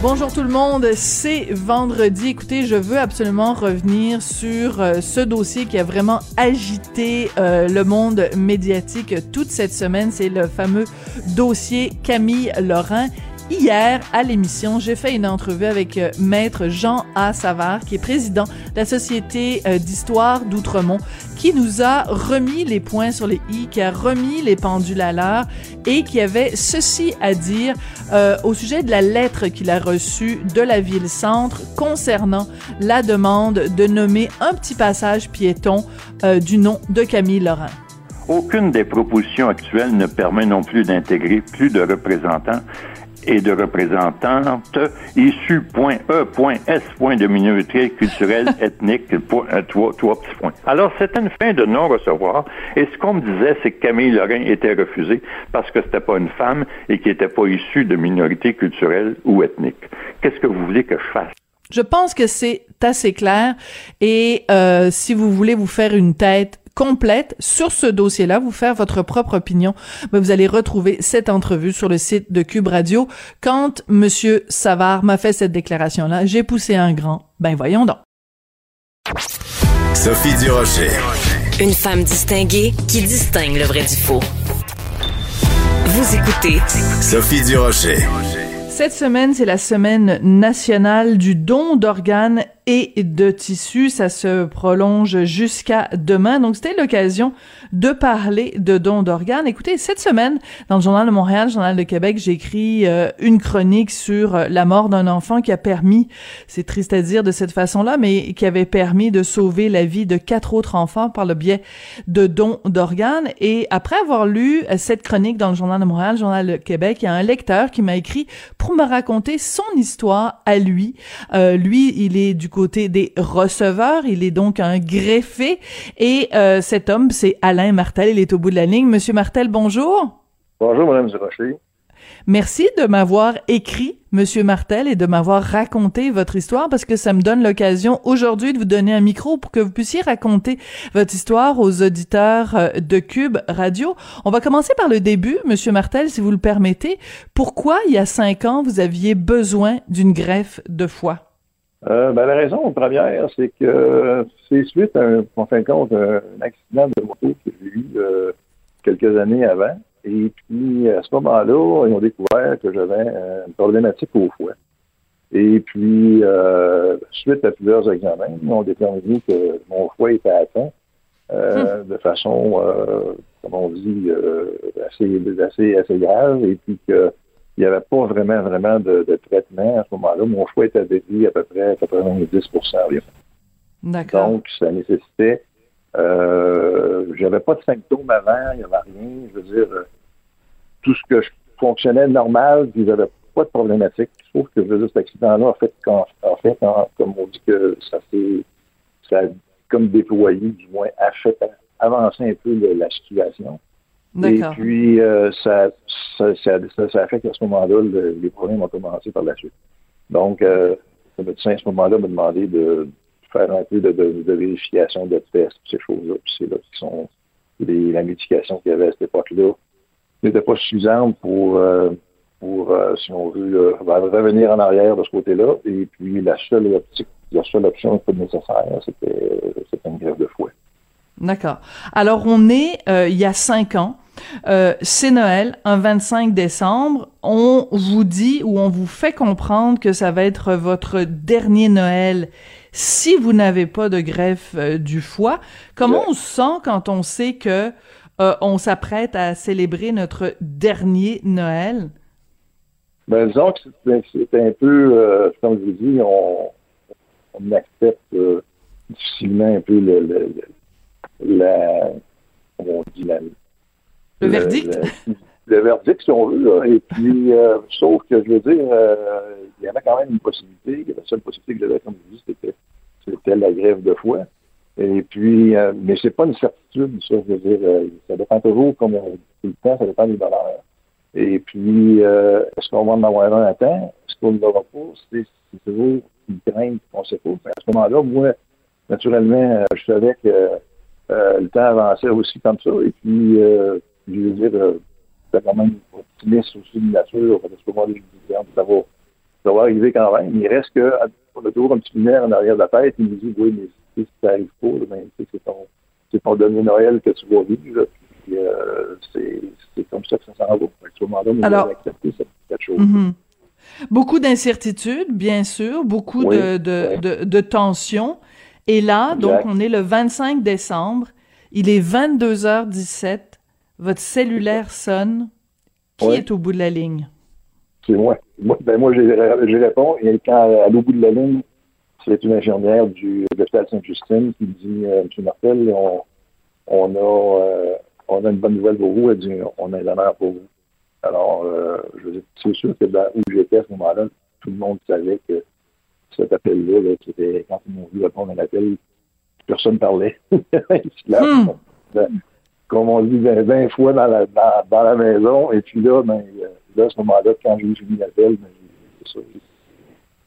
Bonjour tout le monde, c'est vendredi. Écoutez, je veux absolument revenir sur euh, ce dossier qui a vraiment agité euh, le monde médiatique toute cette semaine. C'est le fameux dossier Camille Lorrain. Hier, à l'émission, j'ai fait une entrevue avec euh, Maître Jean A. Savard, qui est président de la Société euh, d'histoire d'Outremont, qui nous a remis les points sur les i, qui a remis les pendules à l'heure et qui avait ceci à dire euh, au sujet de la lettre qu'il a reçue de la ville-centre concernant la demande de nommer un petit passage piéton du nom de Camille Laurent. Aucune des propositions actuelles ne permet non plus d'intégrer plus de représentants et de représentantes issus point E, point S, point de minorité culturelle, ethnique, point, euh, trois, trois petits points. Alors, c'était une fin de non-recevoir. Et ce qu'on me disait, c'est que Camille Lorrain était refusée parce que c'était pas une femme et qui n'était pas issue de minorité culturelle ou ethnique. Qu'est-ce que vous voulez que je fasse? Je pense que c'est assez clair. Et euh, si vous voulez vous faire une tête complète sur ce dossier-là, vous faire votre propre opinion, mais vous allez retrouver cette entrevue sur le site de Cube Radio. Quand Monsieur Savard m'a fait cette déclaration-là, j'ai poussé un grand. Ben voyons donc. Sophie Durocher. Une femme distinguée qui distingue le vrai du faux. Vous écoutez Sophie Durocher. Cette semaine, c'est la semaine nationale du don d'organes et de tissus. Ça se prolonge jusqu'à demain. Donc, c'était l'occasion de parler de dons d'organes. Écoutez, cette semaine, dans le Journal de Montréal, Journal de Québec, j'ai écrit euh, une chronique sur euh, la mort d'un enfant qui a permis, c'est triste à dire de cette façon-là, mais qui avait permis de sauver la vie de quatre autres enfants par le biais de dons d'organes. Et après avoir lu euh, cette chronique dans le Journal de Montréal, Journal de Québec, il y a un lecteur qui m'a écrit pour me raconter son histoire à lui. lui, il est du côté des receveurs. Il est donc un greffé. Et euh, cet homme, c'est Alain Martel. Il est au bout de la ligne. Monsieur Martel, bonjour. Bonjour, Madame Durocher. Merci de m'avoir écrit, Monsieur Martel, et de m'avoir raconté votre histoire parce que ça me donne l'occasion aujourd'hui de vous donner un micro pour que vous puissiez raconter votre histoire aux auditeurs euh, de Cube Radio. On va commencer par le début, Monsieur Martel, si vous le permettez. Pourquoi, il y a cinq ans, vous aviez besoin d'une greffe de foie? Euh, ben, la raison première, c'est que c'est suite à un, en fin de compte, un accident de moto que j'ai eu euh, quelques années avant. Et puis, à ce moment-là, ils ont découvert que j'avais une problématique au foie. Et puis, euh, suite à plusieurs examens, ils ont déterminé que mon foie était atteint euh, de façon, euh, comme on dit, assez, assez, assez grave. Et puis que il n'y avait pas vraiment, vraiment de, traitement à ce moment-là. Mon foie était dédié à peu près 90 environ. D'accord. Donc, ça nécessitait. Euh, j'avais pas de symptômes avant, il n'y avait rien. Je veux dire, euh, tout ce que je fonctionnait normal, puis j'avais pas de problématique. Sauf que, je veux dire, cet accident-là, en fait, quand, en fait, comme on dit que ça s'est, ça a comme déployé, du moins, a fait avancer un peu la situation. Et puis, euh, ça, ça, ça, ça, a fait qu'à ce moment-là, les problèmes ont commencé par la suite. Donc, euh, le médecin, à ce moment-là, m'a demandé de faire un peu de, de, vérification de tests, ces choses-là. Puis c'est là qui sont les, la médication qu'il y avait à cette époque-là n'était pas suffisante pour, euh, pour si on veut, revenir en arrière de ce côté-là. Et puis, la seule, optique, la seule option qui était nécessaire, c'était une grève de fouet. D'accord. Alors, on est il y a cinq ans. Euh, c'est Noël, un 25 décembre. On vous dit ou on vous fait comprendre que ça va être votre dernier Noël si vous n'avez pas de greffe euh, du foie. Comment on se sent quand on sait que euh, on s'apprête à célébrer notre dernier Noël? Ben, disons que c'est un peu, comme je vous dis, on, accepte difficilement un peu le, la, on dit, la, le, verdict? Le, verdict, si on veut. Et puis, euh, sauf que, je veux dire, euh, il y avait quand même une possibilité. La seule possibilité que j'avais, comme je dis, c'était, c'était la grève de foi. Et puis, euh, mais c'est pas une certitude, ça. Je veux dire, ça dépend toujours, comme tout le temps, ça dépend des valeurs. Et puis, euh, est-ce qu'on va en avoir un à temps? Est-ce qu'on ne l'aura pas? C'est toujours une crainte qu'on sait pas. À ce moment-là, moi, naturellement, euh, je savais que euh, le temps avançait aussi comme ça. Et puis, je veux dire, c'est quand même optimiste aussi de nature. Parce que moi, ça va, ça va arriver quand même. Il reste que, on a toujours un petit lumière en arrière de la tête. Il nous dit, oui, mais si ça n'arrive pas, ben, c'est ton, c'est ton demi Noël que tu vas vivre. Puis, euh, c'est comme ça que ça s'en va. À ce moment-là, on Alors, accepter cette, chose. Mm-hmm. Beaucoup d'incertitudes, bien sûr, beaucoup de, de, de, de, tensions. Et là, donc, on est le 25 décembre, il est 22h17, votre cellulaire sonne. Qui est au bout de la ligne? C'est moi. Moi, ben moi j'y réponds. Et quand, à l'au bout de la ligne, c'est une infirmière du l'hôpital Sainte-Justine qui dit euh, M. Martel, on, on a euh, on a une bonne nouvelle pour vous. Elle dit on a un honneur pour vous. Alors, euh, je c'est sûr que dans, où j'étais à ce moment-là, tout le monde savait que cet appel-là, -là, c'était quand ils m'ont vu répondre à l'appel, personne ne parlait. Hmm. Comme on dit 20, fois dans la, dans, dans, la maison. Et puis là, ben, là à ce moment-là, quand j'ai eu l'appel, ben, c'est ça,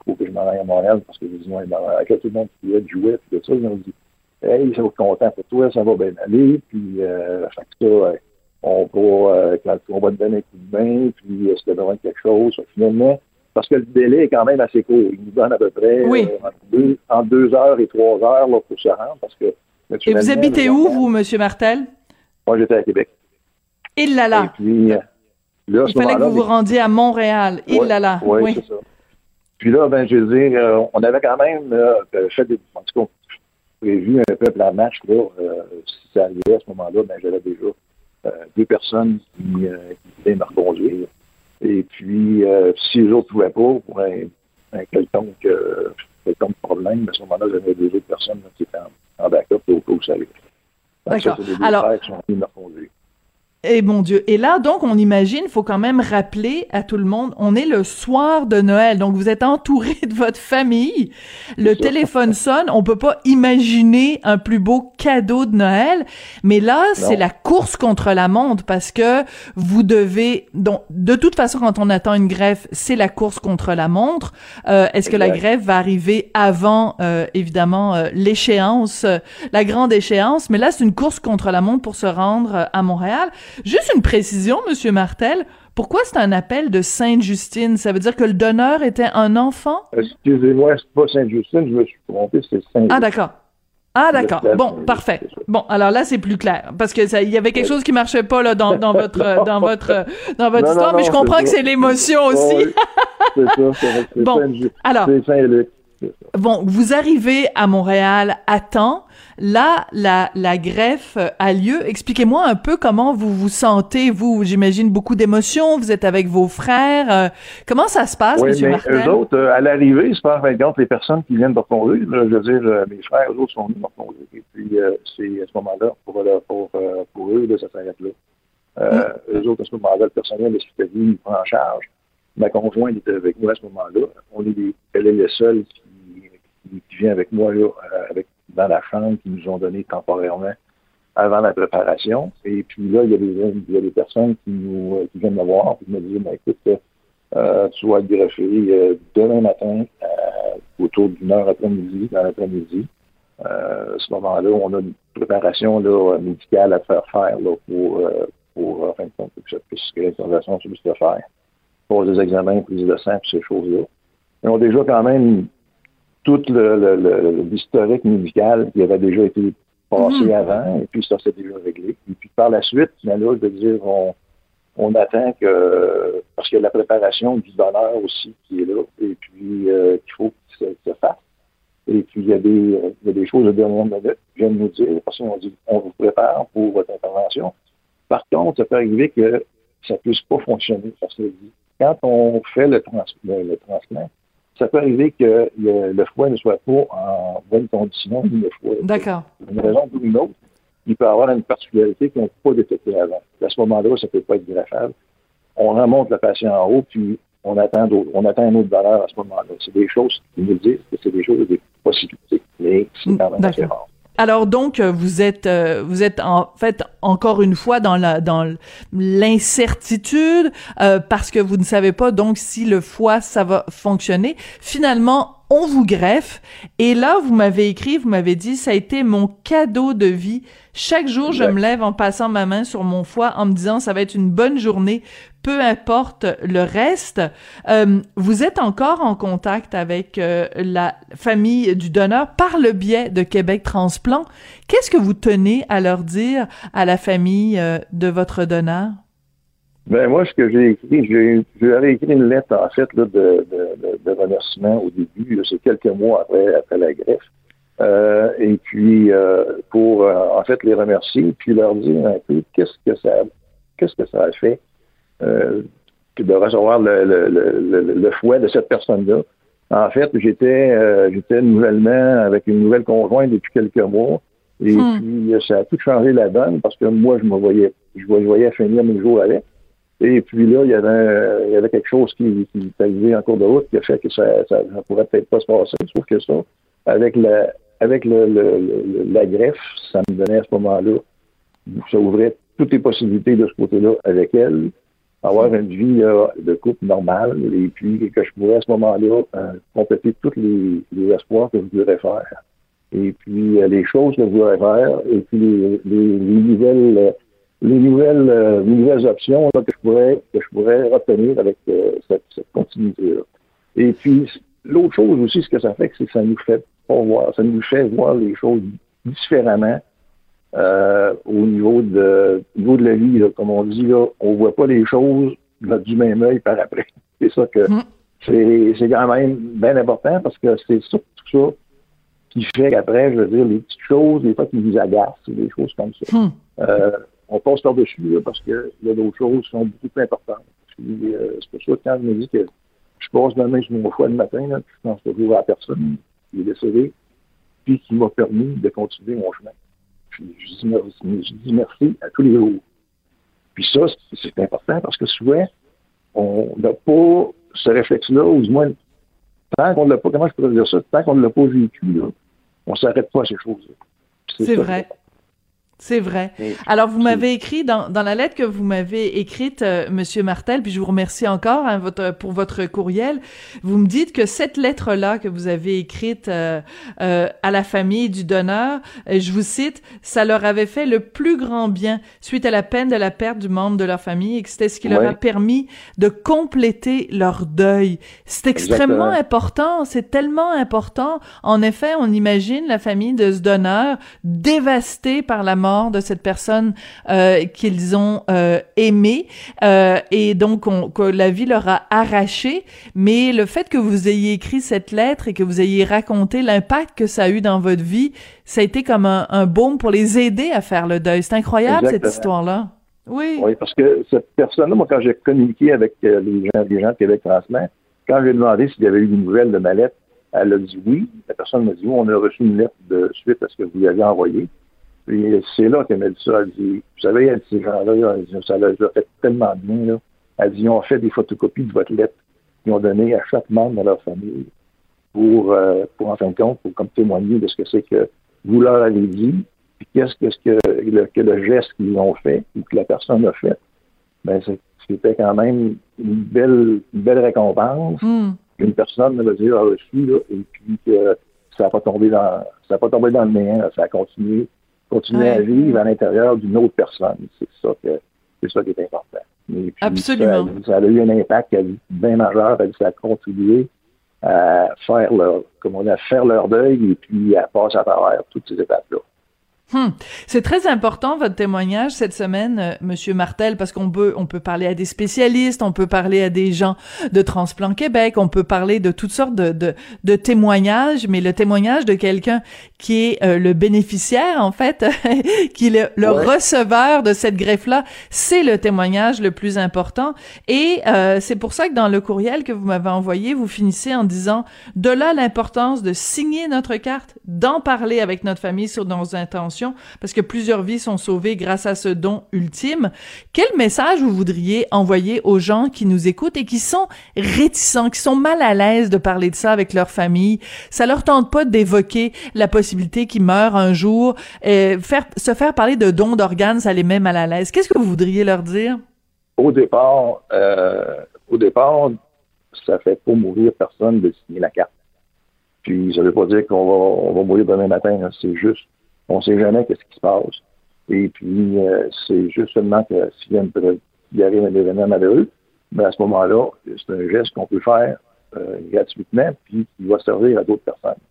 faut que je m'en aille à Montréal parce que je dis, ouais, ben, avec tout le monde qui est jouait, puis tout ça, ils m'ont dit, hey, ça va être content pour toi, ça va bien aller, puis, euh, fait que ça, on va, euh, quand on va te donner un coup de main, puis euh, c'était besoin de quelque chose, finalement, parce que le délai est quand même assez court. Il nous donne à peu près oui. euh, en, deux, deux, heures et trois heures là, pour se rendre, parce que... Et vous habitez où, vous, M. Martel? Moi, j'étais à Québec. Il là là. Et puis, là, Il fallait que vous vous rendiez à Montréal. Il là là. Oui, oui. c'est ça. Puis là, ben, je veux dire, euh, on avait quand même euh, fait des. En tout cas, prévu un peu la match, là. Euh, si ça arrivait à ce moment-là, ben, j'avais déjà euh, deux personnes qui, euh, qui voulaient me reconduire. Et puis, si les autres ne pouvaient pas, pour un, un quelconque, quelconque problème, à ce moment-là, j'avais deux autres personnes là, qui étaient en, en backup au ça arrivait. D'accord. Alors. Alors. Qui sont reconduire. Eh mon Dieu. Et là, donc, on imagine, faut quand même rappeler à tout le monde, on est le soir de Noël, donc vous êtes entouré de votre famille. Le téléphone sonne, on peut pas imaginer un plus beau cadeau de Noël. Mais là, c'est la course contre la montre parce que vous devez, donc, de toute façon, quand on attend une greffe, c'est la course contre la montre. Euh, Est-ce que la greffe va arriver avant, euh, évidemment, euh, l'échéance, la grande échéance? Mais là, c'est une course contre la montre pour se rendre à Montréal. Juste une précision, Monsieur Martel. Pourquoi c'est un appel de Sainte-Justine? Ça veut dire que le donneur était un enfant? Excusez-moi, c'est pas Sainte-Justine, je me suis trompé, c'est Saint. Ah, d'accord. Ah, d'accord. Bon, parfait. Bon, alors là, c'est plus clair. Parce que ça, il y avait quelque chose qui marchait pas, là, dans, dans votre, dans votre, dans votre Non, histoire, non, mais je comprends que c'est l'émotion aussi. Vrai, c'est Bon, alors. C'est Saint-Luc. Bon, vous arrivez à Montréal à temps. Là, la, la greffe a lieu. Expliquez-moi un peu comment vous vous sentez, vous. J'imagine beaucoup d'émotions. Vous êtes avec vos frères. Euh, comment ça se passe, Oui, Monsieur mais Martel? eux autres, euh, à l'arrivée, fin de compte les personnes qui viennent de là, je veux dire, euh, mes frères, eux autres sont venus me reconduire. Et puis, c'est à ce moment-là, pour, pour, pour eux, là, ça s'arrête là. Euh, Eux autres, à ce moment-là, le personnel hospitalier, il prend en charge. Ma conjointe était avec moi à ce moment-là. On est des, elle est le seul qui, qui, qui vient avec moi là, euh, avec, dans la chambre qu'ils nous ont donné temporairement avant la préparation. Et puis là, il y a des, il y a des personnes qui nous euh, qui viennent me voir et qui me disent ben, écoute, euh, tu vas être greffé demain matin autour d'une heure après-midi, dans l'après-midi. À ce moment-là, on a une préparation là, médicale à faire faire là, pour, pour en fin de compte, que ça puisse que l'intervention puisse se faire. Pour des examens, prise de sang, ces choses-là. Ils ont déjà quand même tout le, le, le- l'historique médical qui avait déjà été passé Mhm. avant, et puis ça s'est déjà réglé. Et puis par la suite, là, je veux dire, on, on attend que, parce qu'il y a la préparation du donneur aussi qui est là, et puis euh, qu'il faut que ça se fasse. Et puis il y a des, il y a des choses de dernière minute qui viennent nous dire, parce qu'on dit, on vous prépare pour votre intervention. Par contre, ça peut arriver que ça puisse pas fonctionner, parce que quand on fait le, trans, le, le transplant, ça peut arriver que le, le foie ne soit pas en bonne condition, ni le foie. D'accord. Une raison ou une autre, il peut avoir une particularité qu'on ne peut pas détecter avant. À ce moment-là, ça ne peut pas être greffable. On remonte le patient en haut, puis on attend, d'autres- on attend un autre valeur à ce moment-là. C'est des choses qui nous disent que c'est des choses, des possibilités, mais c'est quand même assez D'accord. rare. Alors donc vous êtes vous êtes en fait encore une fois dans la dans l'incertitude parce que vous ne savez pas donc si le foie ça va fonctionner. Finalement on vous greffe. Et là, vous m'avez écrit, vous m'avez dit, ça a été mon cadeau de vie. Chaque jour, je me lève en passant ma main sur mon foie en me disant, ça va être une bonne journée, peu importe le reste. Euh, vous êtes encore en contact avec euh, la famille du donneur par le biais de Québec Transplant. Qu'est-ce que vous tenez à leur dire à la famille euh, de votre donneur? Ben moi, ce que j'ai écrit, j'ai, j'avais écrit une lettre en fait de, remerciement au début, c'est quelques mois après, après la greffe. Et puis pour en fait les remercier, puis leur dire un peu qu'est-ce que ça qu'est-ce que ça a fait de recevoir le, le, le, le, fouet de cette personne-là. En fait, j'étais j'étais nouvellement avec une nouvelle conjointe depuis quelques mois. Et hmm. puis ça a tout changé la donne parce que moi, je me voyais, je voyais finir mes jours avec. Et puis là, il y avait, il y avait quelque chose qui, qui est arrivé en cours de route qui a fait que ça, ça, pourrait peut-être pas se passer. Trouve que ça, avec la, avec le, le, la greffe, ça me donnait à ce moment-là, ça ouvrait toutes les possibilités de ce côté-là avec elle, avoir une vie de couple normale, et puis que je pourrais à ce moment-là euh, compléter tous les, espoirs que je voudrais faire. Et puis euh, les choses que je voudrais faire, et puis les, les, les nouvelles les nouvelles, euh, les nouvelles options là, que je pourrais que je pourrais retenir avec euh, cette, cette continuité-là. Et puis l'autre chose aussi, ce que ça fait, c'est que ça nous fait pas voir, ça nous fait voir les choses différemment euh, au niveau de au niveau de la vie. Là, comme on dit là, on voit pas les choses du même œil par après. C'est ça que mm. c'est c'est quand même bien important parce que c'est surtout ça qui fait qu'après, je veux dire, les petites choses, des fois qui nous agacent, des choses comme ça. Mm. Euh, on passe par-dessus parce qu'il y a d'autres choses qui sont beaucoup plus importantes. Euh, c'est pour ça que quand je me dis que je passe ma main sur mon foie le matin, là, je pense toujours à la personne qui est décédée, puis qui m'a permis de continuer mon chemin. Je, dis merci, je dis merci à tous les jours. Puis ça, c'est important parce que souvent, on n'a pas ce réflexe-là, ou du moins, tant qu'on ne l'a pas, comment je pourrais dire ça, tant qu'on ne l'a pas vécu, là, on ne s'arrête pas à ces choses-là. C'est vrai. C'est vrai. Alors, vous m'avez écrit dans, dans la lettre que vous m'avez écrite, euh, Monsieur Martel, puis je vous remercie encore hein, votre, pour votre courriel. Vous me dites que cette lettre-là que vous avez écrite euh, euh, à la famille du donneur, je vous cite, ça leur avait fait le plus grand bien suite à la peine de la perte du membre de leur famille et que c'était ce qui leur a permis de compléter leur deuil. C'est extrêmement important. C'est tellement important. En effet, on imagine la famille de ce donneur dévastée par la mort de cette personne euh, qu'ils ont euh, aimée euh, et donc que la vie leur a arraché. Mais le fait que vous ayez écrit cette lettre et que vous ayez raconté l'impact que ça a eu dans votre vie, ça a été comme un, un baume pour les aider à faire le deuil. C'est incroyable cette histoire-là. Oui. Oui, parce que cette personne-là, moi, quand j'ai communiqué avec les gens, les gens de Québec Transmet, quand j'ai demandé s'il y avait eu des nouvelles de ma lettre, elle a dit oui. La personne m'a dit oui, on a reçu une lettre de suite à ce que vous lui avez envoyé. Puis c'est là qu'elle m'a dit ça. Elle dit, vous savez, elle dit, ces gens-là, ça leur a fait tellement bien. Là. Elle dit, ils ont fait des photocopies de votre lettre qu'ils ont donné à chaque membre de leur famille pour, euh, pour en fin de compte, pour comme témoigner de ce que c'est que vous leur avez dit, puis qu'est-ce que, ce que, le, que le geste qu'ils ont fait ou que la personne a fait. Ben, c'était quand même une belle, une belle récompense. Mm. Une personne, me dire, a reçu, là, et puis que ça n'a pas tombé dans, ça n'a pas tombé dans le néant, ça a continué continuer à vivre à l'intérieur d'une autre personne. C'est ça que c'est ça qui est important. Absolument. Ça, a eu un impact bien majeur, ça a contribué à faire leur, comment on a, faire leur deuil et puis à passer à travers toutes ces étapes-là. Hmm. C'est très important votre témoignage cette semaine, euh, Monsieur Martel, parce qu'on peut on peut parler à des spécialistes, on peut parler à des gens de Transplant Québec, on peut parler de toutes sortes de, de, de témoignages, mais le témoignage de quelqu'un qui est euh, le bénéficiaire en fait, qui est le, receveur de cette greffe-là, c'est le témoignage le plus important. Et euh, c'est pour ça que dans le courriel que vous m'avez envoyé, vous finissez en disant de là l'importance de signer notre carte, d'en parler avec notre famille sur nos intentions parce que plusieurs vies sont sauvées grâce à ce don ultime. Quel message vous voudriez envoyer aux gens qui nous écoutent et qui sont réticents, qui sont mal à l'aise de parler de ça avec leur famille? Ça leur tente pas d'évoquer la possibilité qu'ils meurent un jour. Faire, se faire parler de don d'organes, ça les met mal à l'aise. Qu'est-ce que vous voudriez leur dire? Au départ, euh, au fait pas mourir personne de signer la carte. Puis ça veut pas dire qu'on va, on va mourir demain matin. hein. C'est juste, on sait jamais qu'est-ce qui se passe. Et puis euh, c'est juste seulement que s'il y, arrive un événement malheureux, mais à ce moment-là, c'est un geste qu'on peut faire euh, gratuitement, puis qui va servir à d'autres personnes.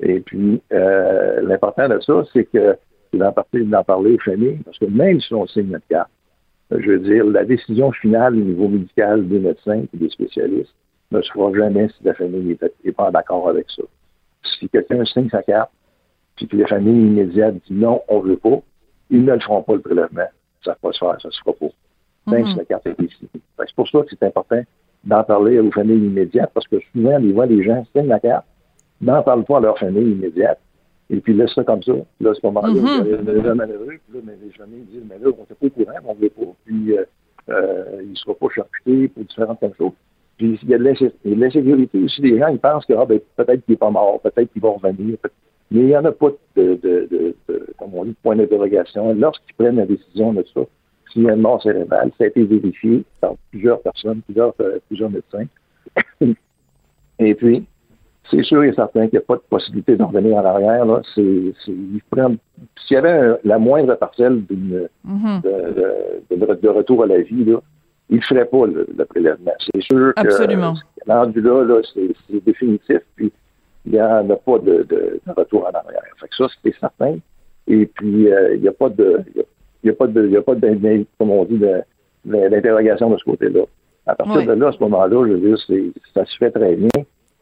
Et puis euh, l'important de ça, c'est que c'est d'en parler, d'en parler aux familles, parce que même si on signe notre carte, je veux dire, la décision finale au niveau médical des médecins et des spécialistes ne se fera jamais si la famille n'est pas d'accord avec ça. Si quelqu'un signe sa carte, puis que la famille immédiate dit non, on ne veut pas, ils ne le feront pas le prélèvement. Ça ne va pas se faire, ça ne se fera pas. Même si la carte est ici. C'est pour ça que c'est important d'en parler aux familles immédiates, parce que souvent, les voit les gens signent la carte, n'en parlent pas à leur famille immédiate, et puis laissent ça comme ça. Là, à ce moment-là, Mhm. il y a un événement malheureux, puis là, mais les familles disent, mais là, on n'était pas au courant, on ne veut pas. Puis, euh, euh, il ne sera pas charcuté pour différentes choses. Puis, il y a de l'insécurité aussi. Les gens, ils pensent que ah, ben, peut-être qu'il n'est pas mort, peut-être qu'il va revenir. Mais il n'y en a pas de, de, de, de- comme on dit, point d'interrogation. Lorsqu'ils prennent la décision de ça, s'il y a une mort cérébrale, ça a été vérifié par plusieurs personnes, plusieurs, euh, plusieurs médecins. Et puis, c'est sûr et certain qu'il n'y a pas de possibilité d'en revenir en arrière. Là. C'est, ils prennent- s'il y avait un- la moindre parcelle d'une, Mhm. de, de- de retour à la vie, là, il ne ferait pas le, le prélèvement. C'est sûr que Absolument. euh, rendu là, là c'est, c'est définitif, puis il n'y en a pas de, de- de retour en arrière. Fait que ça, c'est certain. Et puis, euh, il n'y a pas de. Il y a- pas de, il y a pas de, comme on dit, de- d'interrogation de ce côté-là. À partir Oui. de là, à ce moment-là, je veux dire, c'est, ça se fait très bien.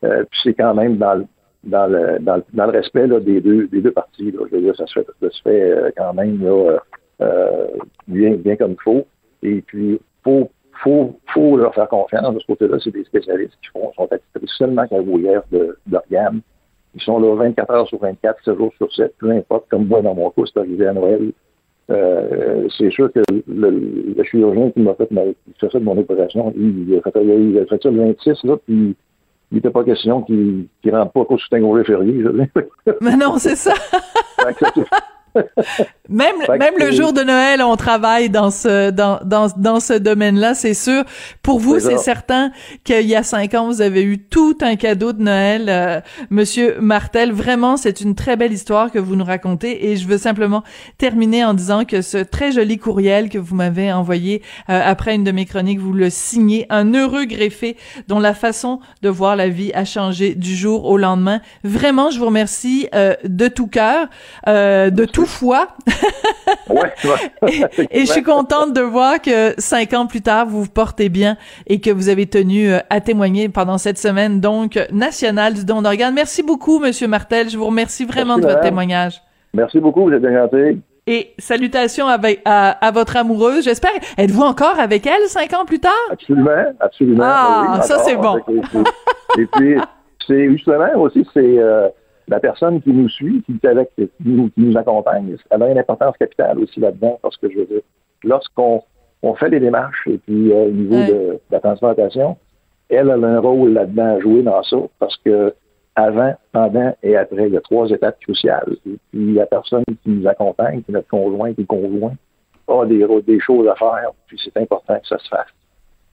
Euh, puis c'est quand même dans le, dans le, dans le, dans le respect là, des, deux, des deux parties. Là. Je veux dire, ça se fait, ça se fait euh, quand même là, euh, bien, bien comme il faut. Et puis, faut, faut, faut leur faire confiance. De ce côté-là, c'est des spécialistes qui font, sont attitrés seulement qu'à de, d'organes. Ils sont là 24 heures sur 24, 7 jours sur 7, peu importe. Comme moi, dans mon cas, c'est arrivé à Noël. Euh, c'est sûr que le, le chirurgien qui m'a fait, ma, qui fait mon opération, il, a fait, il a fait ça le 26, là, puis il n'était pas question qu'il ne rentre pas au soutien au dire. Mais non, c'est ça. Même, même le jour de Noël, on travaille dans ce, dans, dans, dans ce domaine-là, c'est sûr. Pour vous, C'est certain qu'il y a cinq ans, vous avez eu tout un cadeau de Noël, euh, Monsieur Martel. Vraiment, c'est une très belle histoire que vous nous racontez et je veux simplement terminer en disant que ce très joli courriel que vous m'avez envoyé euh, après une de mes chroniques, vous le signez, un heureux greffé dont la façon de voir la vie a changé du jour au lendemain. Vraiment, je vous remercie euh, de tout cœur, euh, de tout foi. ouais, ouais. Et je suis contente de voir que cinq ans plus tard, vous vous portez bien et que vous avez tenu euh, à témoigner pendant cette semaine donc nationale du don d'organes. Merci beaucoup, Monsieur Martel. Je vous remercie vraiment Merci, de votre madame. témoignage. Merci beaucoup, vous êtes bien gentil. Et salutations à, à votre amoureuse. J'espère. Êtes-vous encore avec elle cinq ans plus tard? Absolument, absolument. Ah, Oui, ça, c'est bon. Et puis, c'est justement aussi, c'est euh, la personne qui nous suit, qui est avec, qui nous, qui nous accompagne. Elle a une importance capitale aussi là-dedans, parce que je veux dire, lorsqu'on on fait les démarches, et puis euh, au niveau Ouais. de, de la transplantation, elle a un rôle là-dedans à jouer dans ça, parce que avant, pendant et après, il y a trois étapes cruciales. Et puis la personne qui nous accompagne, qui est notre conjoint, qui est conjoint, a des, des choses à faire, puis c'est important que ça se fasse.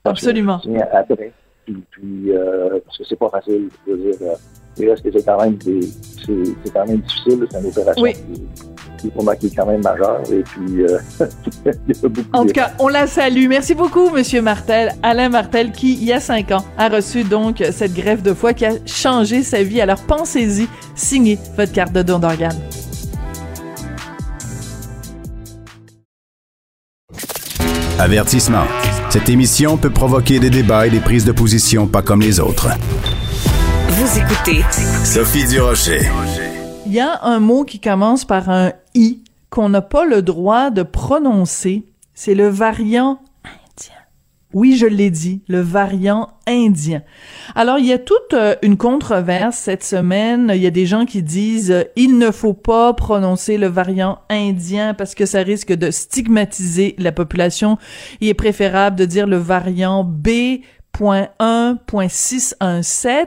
Parce Absolument. après. Puis, puis, euh, parce que c'est pas facile. Je veux dire, euh, il reste que c'est quand même des, c'est, c'est quand même difficile. C'est une opération Oui. qui, pour moi, qui est quand même majeure. Et puis, euh, il y a beaucoup En tout cas, on la salue. Merci beaucoup, Monsieur Martel. Alain Martel, qui, il y a cinq ans, a reçu donc cette greffe de foie qui a changé sa vie. Alors pensez-y, signez votre carte de don d'organes. Avertissement. Cette émission peut provoquer des débats et des prises de position pas comme les autres. Vous écoutez Sophie Durocher. Il y a un mot qui commence par un i qu'on n'a pas le droit de prononcer. C'est le variant indien. Oui, je l'ai dit, le variant indien. Alors, il y a toute euh, une controverse cette semaine. Il y a des gens qui disent euh, il ne faut pas prononcer le variant indien parce que ça risque de stigmatiser la population. Il est préférable de dire le variant B .1.617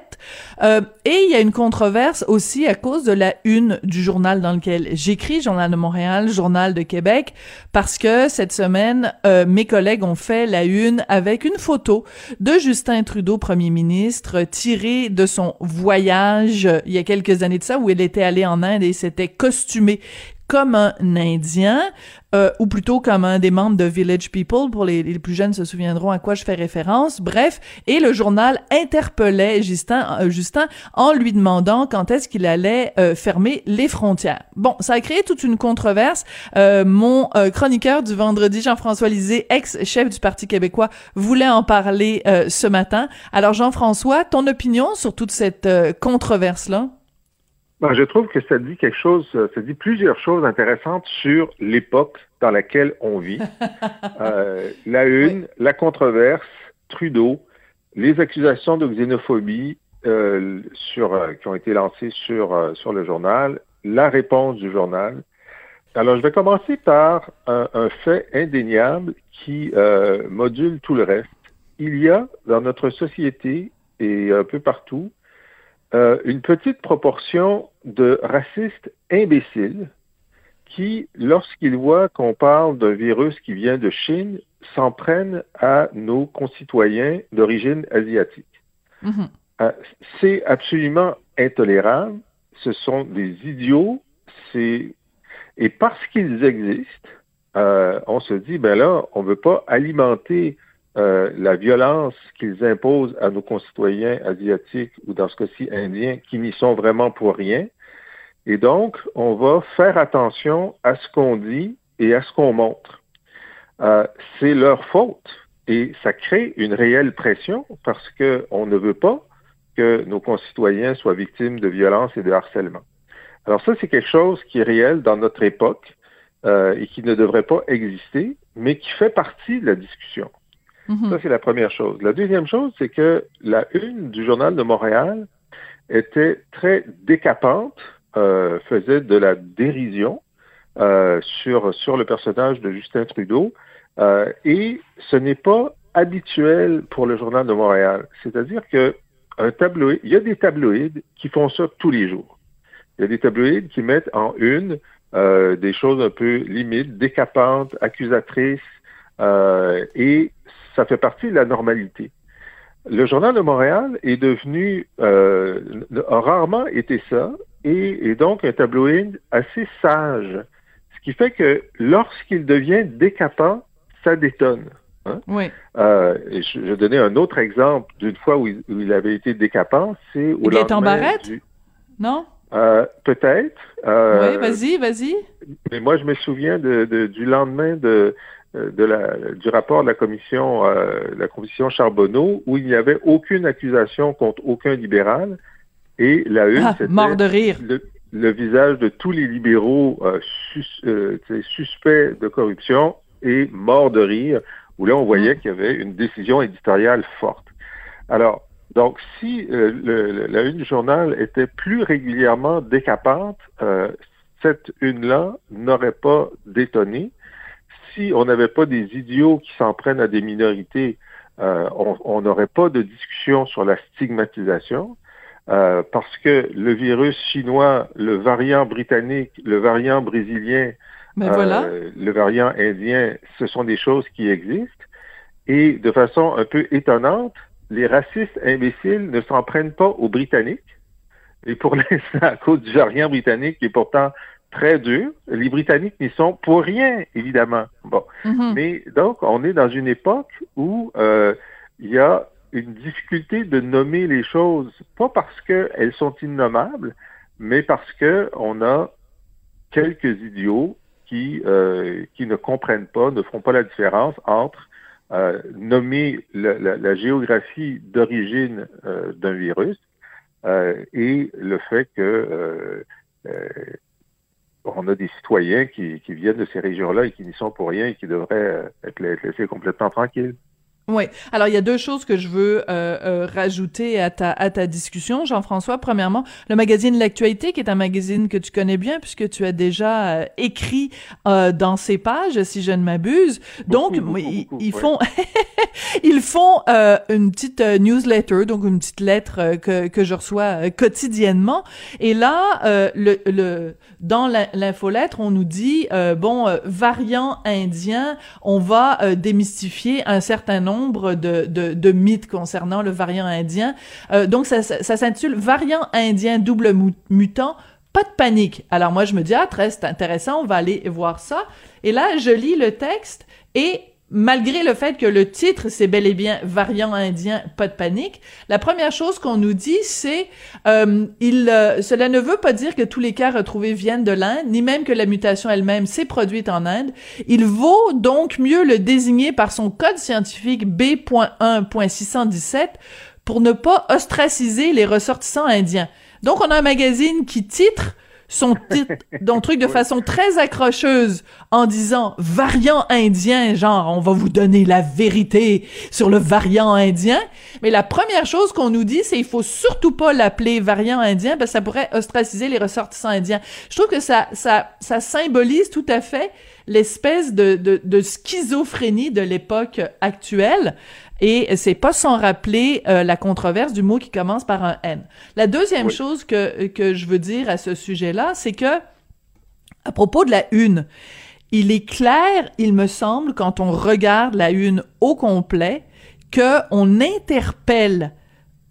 euh, et il y a une controverse aussi à cause de la une du journal dans lequel j'écris, Journal de Montréal, Journal de Québec, parce que cette semaine, euh, mes collègues ont fait la une avec une photo de Justin Trudeau, premier ministre, tirée de son voyage euh, il y a quelques années de ça, où il était allé en Inde et s'était costumé comme un Indien, euh, ou plutôt comme un des membres de Village People, pour les, plus jeunes se souviendront à quoi je fais référence, bref, et le journal interpellait Justin, euh, Justin en lui demandant quand est-ce qu'il allait euh, fermer les frontières. Bon, ça a créé toute une controverse. Euh, mon chroniqueur du vendredi, Jean-François Lisée, ex-chef du Parti québécois, voulait en parler ce matin. Alors Jean-François, ton opinion sur toute cette controverse-là? Ben, je trouve que ça dit quelque chose, ça dit plusieurs choses intéressantes sur l'époque dans laquelle on vit. euh, la une, oui. la controverse, Trudeau, les accusations de xénophobie euh, sur, euh, qui ont été lancées sur, euh, sur le journal, la réponse du journal. Alors, je vais commencer par un, un fait indéniable qui euh, module tout le reste. Il y a dans notre société et un peu partout euh, une petite proportion de racistes imbéciles qui, lorsqu'ils voient qu'on parle d'un virus qui vient de Chine, s'en prennent à nos concitoyens d'origine asiatique. -hmm. euh, c'est absolument intolérable. Ce sont des idiots. C'est et parce qu'ils existent, euh, on se dit ben là, on ne veut pas alimenter euh, la violence qu'ils imposent à nos concitoyens asiatiques ou dans ce cas-ci indiens qui n'y sont vraiment pour rien. Et donc, on va faire attention à ce qu'on dit et à ce qu'on montre. Euh, c'est leur faute et ça crée une réelle pression parce qu'on ne veut pas que nos concitoyens soient victimes de violence et de harcèlement. Alors ça, c'est quelque chose qui est réel dans notre époque euh, et qui ne devrait pas exister, mais qui fait partie de la discussion. -hmm. Ça, c'est la première chose. La deuxième chose, c'est que la une du Journal de Montréal était très décapante, euh, faisait de la dérision euh, sur, sur le personnage de Justin Trudeau, euh, et ce n'est pas habituel pour le Journal de Montréal. C'est-à-dire que un tabloïd, il y a des tabloïds qui font ça tous les jours. Il y a des tabloïds qui mettent en une euh, des choses un peu limites, décapantes, accusatrices, euh, et ça fait partie de la normalité. Le Journal de Montréal est devenu, euh, a rarement été ça, et, et, donc un tabloïd assez sage. Ce qui fait que lorsqu'il devient décapant, ça détonne. Hein? Oui. Euh, je, je donnais un autre exemple d'une fois où il, où il, avait été décapant, c'est au il est en barrette? Du... Non? Euh, Peut-être. Euh, oui, vas-y, vas-y. Mais moi, je me souviens de, de, du lendemain de, de la, du rapport de la commission, euh, la commission Charbonneau, où il n'y avait aucune accusation contre aucun libéral. Et la une, ah, mort de rire. Le, le, visage de tous les libéraux euh, sus, euh, suspects de corruption et mort de rire, où là, on voyait mmh. qu'il y avait une décision éditoriale forte. Alors, donc, si euh, le, la une du journal était plus régulièrement décapante, euh, cette une-là n'aurait pas détonné. Si on n'avait pas des idiots qui s'en prennent à des minorités, euh, on n'aurait pas de discussion sur la stigmatisation. Euh, parce que le virus chinois, le variant britannique, le variant brésilien, ben voilà. euh, le variant indien, ce sont des choses qui existent. Et de façon un peu étonnante, les racistes imbéciles ne s'en prennent pas aux Britanniques. Et pour l'instant, à cause du variant britannique qui est pourtant très dur, les Britanniques n'y sont pour rien, évidemment. Bon. Mm -hmm. Mais donc, on est dans une époque où euh, il y a une difficulté de nommer les choses, pas parce qu'elles sont innommables, mais parce que on a quelques idiots qui, euh, qui ne comprennent pas, ne feront pas la différence entre euh, nommer la, la, la géographie d'origine euh, d'un virus euh, et le fait que on a des citoyens qui, viennent de ces régions-là et qui n'y sont pour rien et qui devraient être laissés complètement tranquilles. Oui. Alors, il y a deux choses que je veux euh, euh, rajouter à ta, à ta discussion, Jean-François. Premièrement, le magazine L'Actualité, qui est un magazine que tu connais bien, puisque tu as déjà euh, écrit dans ses pages, si je ne m'abuse. Donc, ils, font ils font une petite newsletter, donc une petite lettre que, que je reçois quotidiennement. Et là, le, le, dans l'infolettre, on nous dit, bon, variant indien, on va démystifier un certain nombre nombre de, mythes concernant le variant indien. Euh, donc, ça, ça, s'intitule Variant indien double mutant, pas de panique. Alors moi, je me dis, ah, très intéressant, on va aller voir ça. Et là, je lis le texte et malgré le fait que le titre, c'est bel et bien variant indien, pas de panique, la première chose qu'on nous dit, c'est euh, il, euh, cela ne veut pas dire que tous les cas retrouvés viennent de l'Inde, ni même que la mutation elle-même s'est produite en Inde. Il vaut donc mieux le désigner par son code scientifique B.1.617 pour ne pas ostraciser les ressortissants indiens. Donc on a un magazine qui titre son titre, d'un truc de façon très accrocheuse en disant variant indien, genre on va vous donner la vérité sur le variant indien. Mais la première chose qu'on nous dit, c'est il faut surtout pas l'appeler variant indien parce que ça pourrait ostraciser les ressortissants indiens. Je trouve que ça, ça, ça symbolise tout à fait l'espèce de, de, de, schizophrénie de l'époque actuelle. Et c'est pas sans rappeler euh, la controverse du mot qui commence par un N. La deuxième chose que, que je veux dire à ce sujet-là, c'est que, à propos de la une, il est clair, il me semble, quand on regarde la une au complet, que on interpelle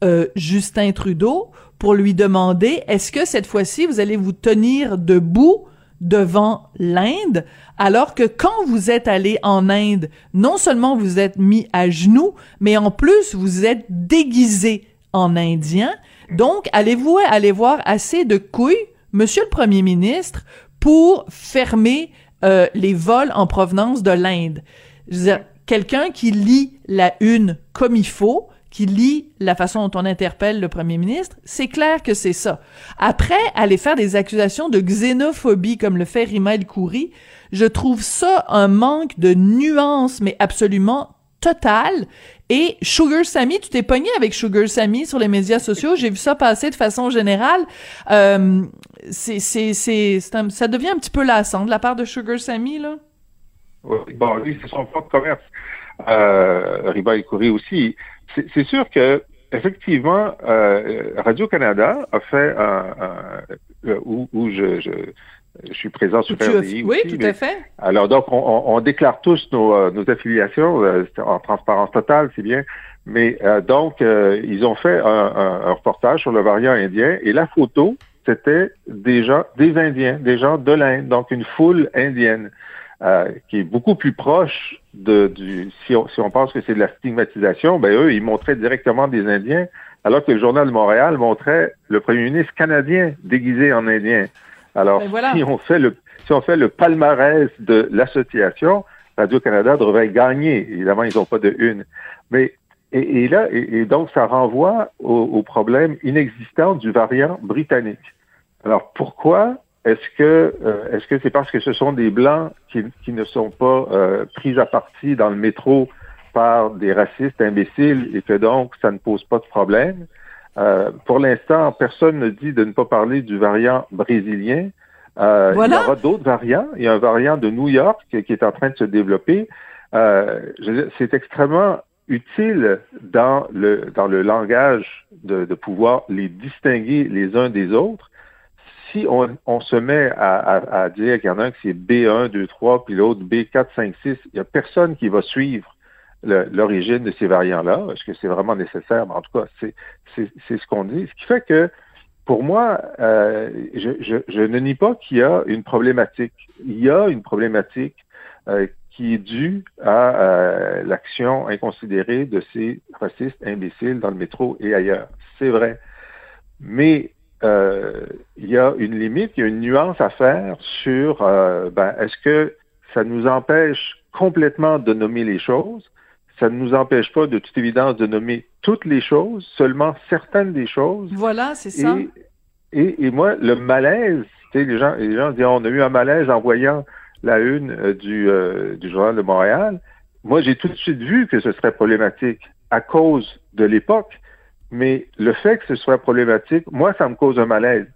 euh, Justin Trudeau pour lui demander est-ce que cette fois-ci vous allez vous tenir debout devant l'Inde, alors que quand vous êtes allé en Inde, non seulement vous êtes mis à genoux, mais en plus vous êtes déguisé en Indien. Donc, allez-vous aller voir assez de couilles, Monsieur le Premier ministre, pour fermer euh, les vols en provenance de l'Inde? Quelqu'un qui lit la une comme il faut, qui lit la façon dont on interpelle le premier ministre, c'est clair que c'est ça. Après, aller faire des accusations de xénophobie comme le fait Rima El Khoury, je trouve ça un manque de nuance, mais absolument total. Et Sugar Sammy, tu t'es pogné avec Sugar Sammy sur les médias sociaux? J'ai vu ça passer de façon générale. Euh, c'est, c'est, c'est, ça devient un petit peu lassant de la part de Sugar Sammy, là. Oui, bon, lui, c'est son propre commerce. Euh, Riba El aussi c'est sûr que effectivement, euh, Radio-Canada a fait un, euh, où, je, je, suis présent sur RDI Oui, tout à fait. Alors donc, on, déclare tous nos, euh, nos affiliations en transparence totale, c'est bien. Mais donc, ils ont fait un, reportage sur le variant indien et la photo, c'était des gens, des Indiens, des gens de l'Inde, donc une foule indienne. Euh, qui est beaucoup plus proche de, du, si on, si on pense que c'est de la stigmatisation, ben eux, ils montraient directement des Indiens, alors que le Journal de Montréal montrait le premier ministre canadien déguisé en Indien. Alors, ben si on fait le, si on fait le palmarès de l'association, Radio-Canada devrait gagner. Évidemment, ils n'ont pas de une. Mais, et, là, et, donc, ça renvoie au, au problème inexistant du variant britannique. Alors, pourquoi est-ce que euh, est-ce que c'est parce que ce sont des blancs qui, qui ne sont pas euh, pris à partie dans le métro par des racistes imbéciles et que donc ça ne pose pas de problème? Euh, pour l'instant, personne ne dit de ne pas parler du variant brésilien. Euh, Il y aura d'autres variants. Il y a un variant de New York qui, est en train de se développer. c'est extrêmement utile dans le dans le langage de, de pouvoir les distinguer les uns des autres si on, se met à, dire qu'il y en a un qui c'est B1, 2, 3, puis l'autre B4, 5, 6, il n'y a personne qui va suivre l'origine de ces variants-là. Est-ce que c'est vraiment nécessaire? Mais en tout cas, c'est ce qu'on dit. Ce qui fait que, pour moi, euh, je, ne nie pas qu'il y a une problématique. Il y a une problématique euh, qui est due à euh, l'action inconsidérée de ces racistes imbéciles dans le métro et ailleurs. C'est vrai. Mais euh, il y a une limite, il y a une nuance à faire sur euh, ben, est-ce que ça nous empêche complètement de nommer les choses? Ça ne nous empêche pas de toute évidence de nommer toutes les choses, seulement certaines des choses. Voilà, c'est ça. Et, et, moi, le malaise, tu sais, les gens, les gens disent on a eu un malaise en voyant la une euh, du, du Journal de Montréal. moi, j'ai tout de suite vu que ce serait problématique à cause de l'époque, mais le fait que ce soit problématique, moi, ça me cause un malaise.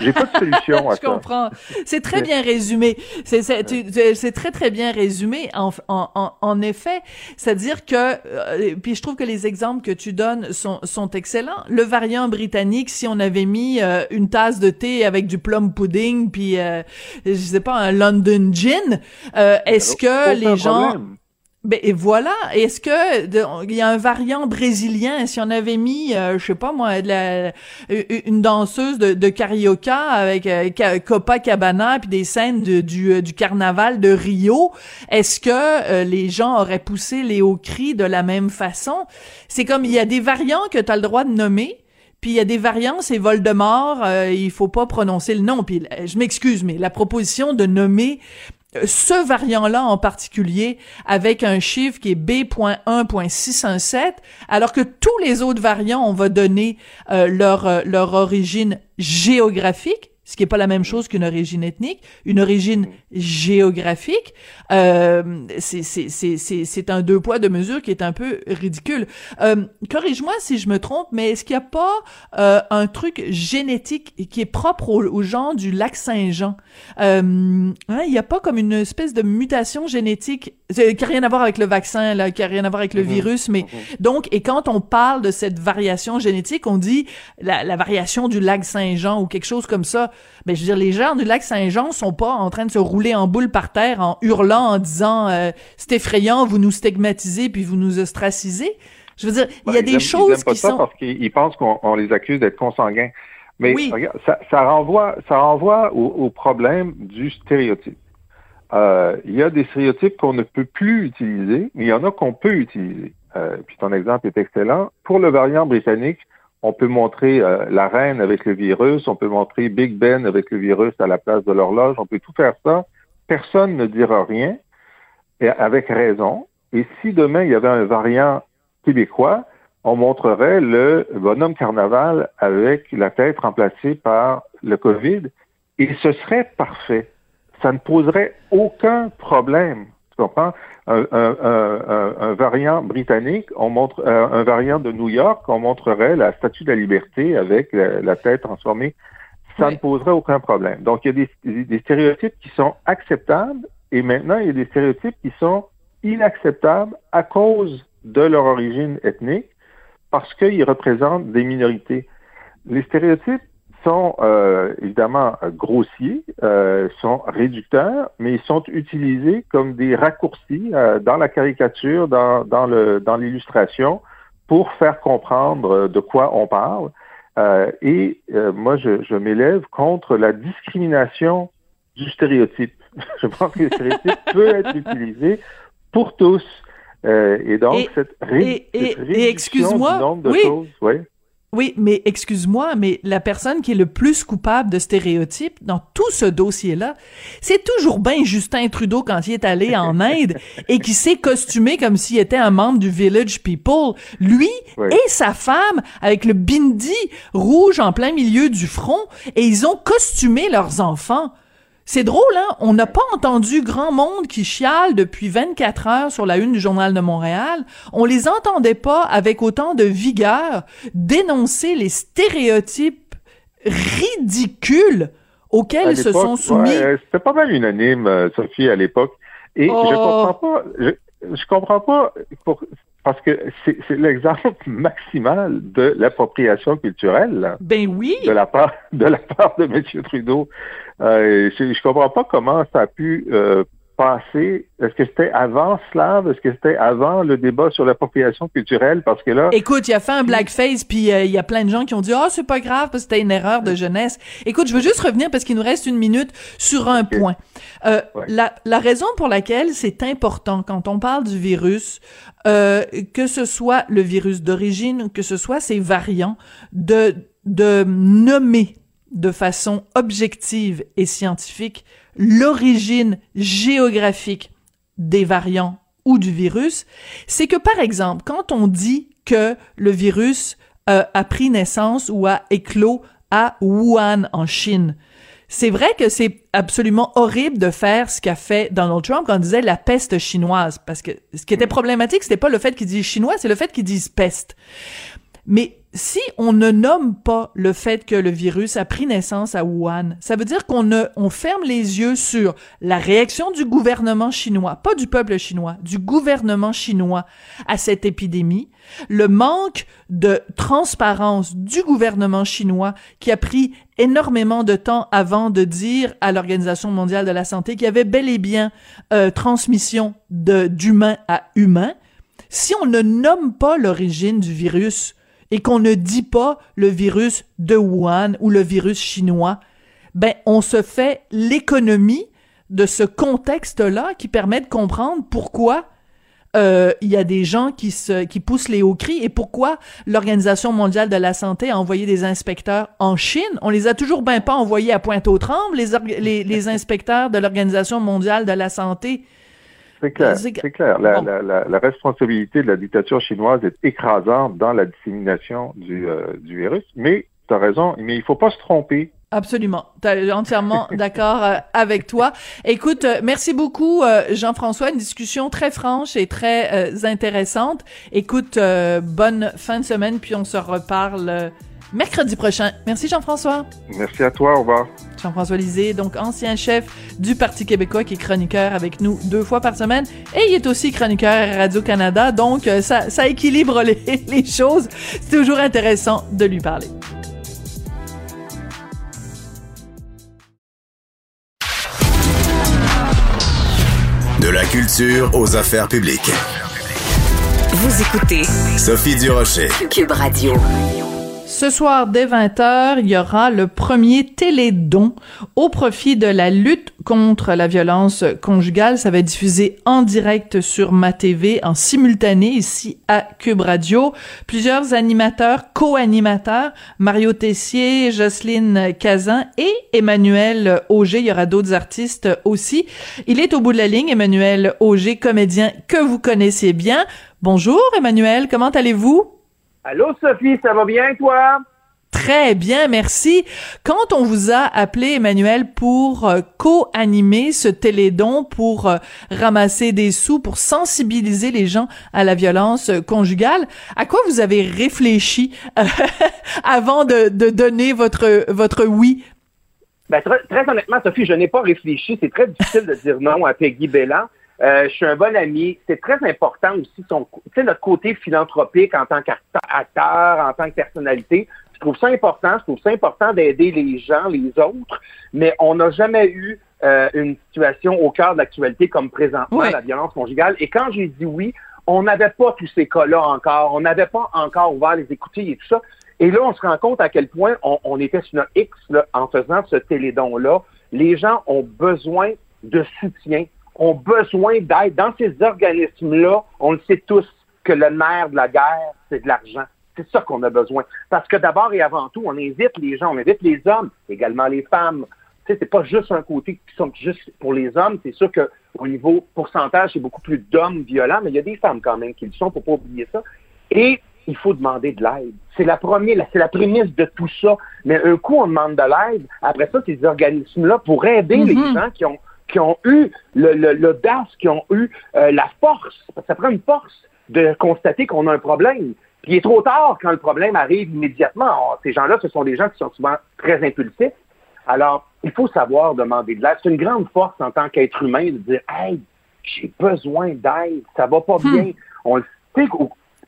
J'ai pas de solution à Je comprends. C'est très bien résumé. C'est très très bien résumé. En, en, en effet, c'est-à-dire que euh, puis je trouve que les exemples que tu donnes sont, sont excellents. Le variant britannique, si on avait mis euh, une tasse de thé avec du plum pudding puis euh, je sais pas un London gin, est-ce que les gens ben et voilà. Est-ce que il y a un variant brésilien? Si on avait mis, euh, je sais pas moi, une danseuse de, carioca avec euh, Copacabana puis des scènes du, euh, du carnaval de Rio, est-ce que euh, les gens auraient poussé les hauts cris de la même façon? C'est comme il y a des variants que tu as le droit de nommer. Puis il y a des variants, c'est Voldemort, euh, il faut pas prononcer le nom. Puis je m'excuse, mais la proposition de nommer ce variant-là en particulier avec un chiffre qui est B.1.617, alors que tous les autres variants, on va donner euh, leur, euh, leur origine géographique, ce qui est pas la même chose qu'une origine ethnique, une origine géographique, euh, c'est un deux poids deux mesures qui est un peu ridicule. Euh, Corrige-moi si je me trompe, mais est-ce qu'il n'y a pas euh, un truc génétique qui est propre aux, gens du lac Saint-Jean? Euh, hein, Il n'y a pas comme une espèce de mutation génétique qui n'a rien à voir avec le vaccin, là, qui n'a rien à voir avec le mm-hmm. virus, mais mm-hmm. donc et quand on parle de cette variation génétique, on dit la, la variation du lac Saint-Jean ou quelque chose comme ça ben je veux dire les gens du lac Saint-Jean sont pas en train de se rouler en boule par terre en hurlant en disant euh, c'est effrayant, vous nous stigmatisez puis vous nous ostracisez. Je veux dire, il y a ben, des choses pas qui ça parce qu'ils pensent qu'on les accuse d'être consanguins. Mais regarde, ça, ça, renvoie, ça renvoie au, problème du stéréotype. Euh, il y a des stéréotypes qu'on ne peut plus utiliser, mais il y en a qu'on peut utiliser. Euh, puis ton exemple est excellent. Pour le variant britannique, on peut montrer euh, la reine avec le virus, on peut montrer Big Ben avec le virus à la place de l'horloge, on peut tout faire ça. Personne ne dira rien, et avec raison. Et si demain il y avait un variant québécois, on montrerait le bonhomme carnaval avec la tête remplacée par le COVID, et ce serait parfait. Ça ne poserait aucun problème. Tu comprends? un, variant britannique, on montre euh, un variant de New York, on montrerait la statue de la liberté avec la, tête transformée. Ça ne poserait aucun problème. Donc, il y a des, des, stéréotypes qui sont acceptables et maintenant, il y a des stéréotypes qui sont inacceptables à cause de leur origine ethnique parce qu'ils représentent des minorités. Les stéréotypes sont euh, évidemment grossiers, euh, sont réducteurs, mais ils sont utilisés comme des raccourcis euh, dans la caricature, dans, dans le dans l'illustration, pour faire comprendre de quoi on parle. Et moi, je, je m'élève contre la discrimination du stéréotype. je pense que le stéréotype peut être utilisé pour tous. et donc, cette, ré et, réduction du nombre de choses, ouais. Oui, mais excuse-moi, mais la personne qui est le plus coupable de stéréotypes dans tout ce dossier-là, c'est toujours bien Justin Trudeau quand il est allé en Inde et qui s'est costumé comme s'il était un membre du Village People. Lui et sa femme avec le bindi rouge en plein milieu du front et ils ont costumé leurs enfants. C'est drôle, hein? On n'a pas entendu grand monde qui chiale depuis 24 heures sur la une du Journal de Montréal. On les entendait pas avec autant de vigueur dénoncer les stéréotypes ridicules auxquels ils se sont soumis. C'était pas mal unanime, euh, Sophie, à l'époque. Et je oh. comprends pas, je, comprends pas parce que c'est l'exemple maximal de l'appropriation culturelle. Ben oui. De la part de la part de M. Trudeau. Euh, je, je comprends pas comment ça a pu euh, passer. Est-ce que c'était avant Slav? Est-ce que c'était avant le débat sur l'appropriation culturelle? Parce que là. Écoute, il a fait un blackface, puis euh, il y a plein de gens qui ont dit Ah, oh, c'est pas grave, parce que c'était une erreur de jeunesse. Écoute, je veux juste revenir parce qu'il nous reste une minute sur un point. Euh, la, la raison pour laquelle c'est important quand on parle du virus, euh, que ce soit le virus d'origine, que ce soit ses variants, de, de nommer de façon objective et scientifique l'origine géographique des variants ou du virus, c'est que par exemple, quand on dit que le virus euh, a pris naissance ou a éclos à Wuhan en Chine, c'est vrai que c'est absolument horrible de faire ce qu'a fait Donald Trump quand il disait la peste chinoise, parce que ce qui était problématique, c'était pas le fait qu'il dise chinois, c'est le fait qu'il dise peste. Mais si on ne nomme pas le fait que le virus a pris naissance à Wuhan, ça veut dire qu'on on ferme les yeux sur la réaction du gouvernement chinois, pas du peuple chinois, du gouvernement chinois à cette épidémie, le manque de transparence du gouvernement chinois qui a pris énormément de temps avant de dire à l'Organisation mondiale de la santé qu'il y avait bel et bien euh, transmission d'humain à humain. Si on ne nomme pas l'origine du virus, et qu'on ne dit pas le virus de Wuhan ou le virus chinois, ben on se fait l'économie de ce contexte-là qui permet de comprendre pourquoi euh, il y a des gens qui se qui poussent les hauts cris et pourquoi l'Organisation mondiale de la santé a envoyé des inspecteurs en Chine. On les a toujours bien pas envoyés à Pointe-aux-Trembles, les, les, les inspecteurs de l'Organisation mondiale de la santé c'est clair, c'est clair. La, la, la, la, responsabilité de la dictature chinoise est écrasante dans la dissémination du, euh, du virus. Mais tu as raison, mais il faut pas se tromper. Absolument. entièrement d'accord euh, avec toi. Écoute, euh, merci beaucoup, Jean-François. Une discussion très franche et très intéressante. Écoute, bonne fin de semaine, puis on se reparle mercredi prochain. Merci Jean-François. Merci à toi, au revoir. Jean-François Lisée, donc ancien chef du Parti québécois qui est chroniqueur avec nous deux fois par semaine et il est aussi chroniqueur à Radio-Canada, donc euh, ça, ça équilibre les, les choses. C'est toujours intéressant de lui parler. De la culture aux affaires publiques. Vous écoutez Sophie Durocher, Cube Radio. Ce soir, dès 20h, il y aura le premier télédon au profit de la lutte contre la violence conjugale. Ça va être diffusé en direct sur ma TV, en simultané ici à Cube Radio. Plusieurs animateurs, co-animateurs, Mario Tessier, Jocelyne Cazin et Emmanuel Auger. Il y aura d'autres artistes aussi. Il est au bout de la ligne, Emmanuel Auger, comédien que vous connaissez bien. Bonjour Emmanuel, comment allez-vous? Allô, Sophie, ça va bien, toi? Très bien, merci. Quand on vous a appelé, Emmanuel, pour euh, co-animer ce télédon, pour euh, ramasser des sous, pour sensibiliser les gens à la violence euh, conjugale, à quoi vous avez réfléchi avant de, donner votre, votre oui? Ben, très, très honnêtement, Sophie, je n'ai pas réfléchi. C'est très difficile de dire non à Peggy Bellan. Euh, je suis un bon ami. C'est très important aussi son, notre côté philanthropique en tant qu'acteur, en tant que personnalité. Je trouve ça important. Je trouve ça important d'aider les gens, les autres. Mais on n'a jamais eu euh, une situation au cœur de l'actualité comme présentement la violence conjugale. Et quand j'ai dit oui, on n'avait pas tous ces cas-là encore. On n'avait pas encore ouvert les écoutilles et tout ça. Et là, on se rend compte à quel point on, on était sur notre X là, en faisant ce télédon-là. Les gens ont besoin de soutien ont besoin d'aide. Dans ces organismes-là, on le sait tous que le nerf de la guerre, c'est de l'argent. C'est ça qu'on a besoin. Parce que d'abord et avant tout, on invite les gens, on invite les hommes, également les femmes. Tu sais, c'est pas juste un côté qui sont juste pour les hommes. C'est sûr qu'au niveau pourcentage, c'est beaucoup plus d'hommes violents, mais il y a des femmes quand même qui le sont, faut pas oublier ça. Et il faut demander de l'aide. C'est la première, c'est la prémisse de tout ça. Mais un coup, on demande de l'aide. Après ça, ces organismes-là, pour aider les mm-hmm. gens qui ont qui ont eu l'audace, qui ont eu euh, la force, ça prend une force de constater qu'on a un problème. Puis il est trop tard quand le problème arrive immédiatement. Oh, ces gens-là, ce sont des gens qui sont souvent très impulsifs. Alors, il faut savoir demander de l'aide. C'est une grande force en tant qu'être humain de dire Hey, j'ai besoin d'aide, ça va pas hmm. bien. On le sait,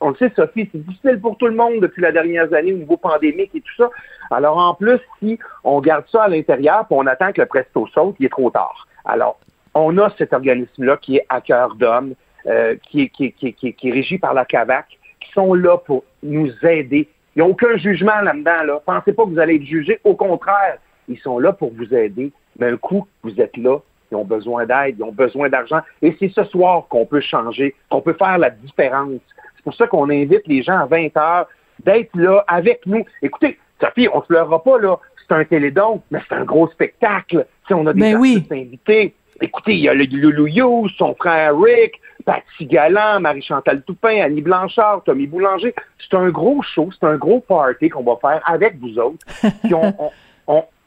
on le sait, Sophie, c'est difficile pour tout le monde depuis la dernière année au niveau pandémique et tout ça. Alors, en plus, si on garde ça à l'intérieur, puis on attend que le presto saute, il est trop tard. Alors, on a cet organisme-là qui est à cœur d'homme, euh, qui, est, régi par la CAVAC, qui sont là pour nous aider. Il n'y a aucun jugement là-dedans. Là. Pensez pas que vous allez être jugé. Au contraire, ils sont là pour vous aider. Mais un coup, vous êtes là, ils ont besoin d'aide, ils ont besoin d'argent. Et c'est ce soir qu'on peut changer, qu'on peut faire la différence. C'est pour ça qu'on invite les gens à 20 heures d'être là avec nous. Écoutez, Sophie, on ne se pleurera pas, là c'est un télédon, mais c'est un gros spectacle. Si on a des ben invités. Écoutez, il y a le Loulou son frère Rick, Patsy Galland, Marie-Chantal Toupin, Annie Blanchard, Tommy Boulanger. C'est un gros show, c'est un gros party qu'on va faire avec vous autres. Puis on,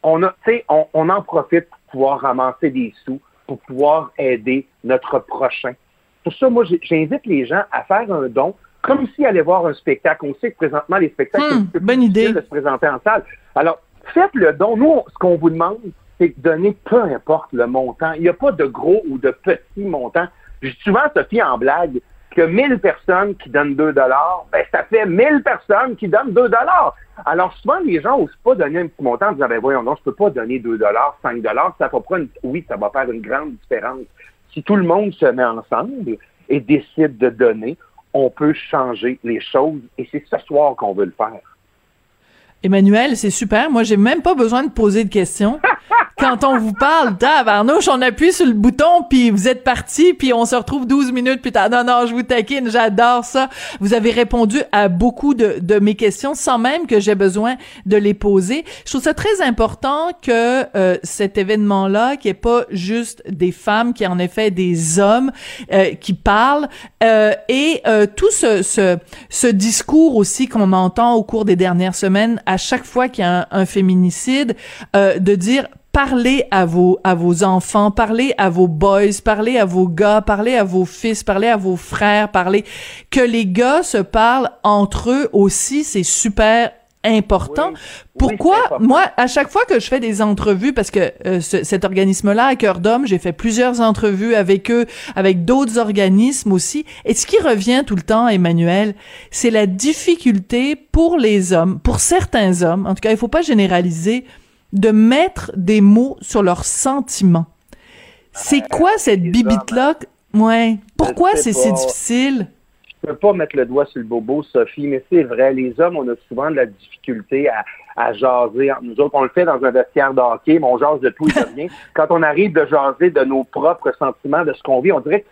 on, a, on, on en profite pour pouvoir ramasser des sous, pour pouvoir aider notre prochain. Pour ça, moi, j'invite les gens à faire un don, comme s'ils allaient voir un spectacle. On sait que présentement, les spectacles, Hmm, c'est bonne idée. de se présenter en salle. Alors, faites le don. Nous, ce qu'on vous demande, c'est de donner peu importe le montant. Il n'y a pas de gros ou de petits montants. Je souvent, Sophie, en blague, que 1000 personnes qui donnent 2 dollars, ben, ça fait 1000 personnes qui donnent 2 dollars. Alors, souvent, les gens n'osent pas donner un petit montant en disant, ben, voyons, non, je peux pas donner 2 dollars, 5 dollars, ça va pas oui, ça va faire une grande différence. Si tout le monde se met ensemble et décide de donner, on peut changer les choses et c'est ce soir qu'on veut le faire. Emmanuel, c'est super. Moi, j'ai même pas besoin de poser de questions. Quand on vous parle, tabarnouche, on appuie sur le bouton, puis vous êtes parti, puis on se retrouve 12 minutes plus tard. Non, non, je vous taquine, j'adore ça. Vous avez répondu à beaucoup de, de mes questions sans même que j'ai besoin de les poser. Je trouve ça très important que euh, cet événement-là, qui est pas juste des femmes, qui est en effet des hommes euh, qui parlent, euh, et euh, tout ce, ce, ce discours aussi qu'on entend au cours des dernières semaines à chaque fois qu'il y a un, un féminicide, euh, de dire parlez à vos à vos enfants, parlez à vos boys, parlez à vos gars, parlez à vos fils, parlez à vos frères, parlez que les gars se parlent entre eux aussi, c'est super important. Oui. Pourquoi Oui, c'est important. moi à chaque fois que je fais des entrevues parce que euh, ce- cet organisme-là à cœur d'homme, j'ai fait plusieurs entrevues avec eux, avec d'autres organismes aussi et ce qui revient tout le temps Emmanuel, c'est la difficulté pour les hommes, pour certains hommes, en tout cas, il faut pas généraliser de mettre des mots sur leurs sentiments. C'est quoi cette bibite-là? Ouais. Pourquoi c'est si difficile? Je peux pas mettre le doigt sur le bobo, Sophie, mais c'est vrai, les hommes, on a souvent de la difficulté à, à jaser. entre Nous autres, on le fait dans un vestiaire de hockey, mais on jase de tout et de rien. Quand on arrive de jaser de nos propres sentiments, de ce qu'on vit, on dirait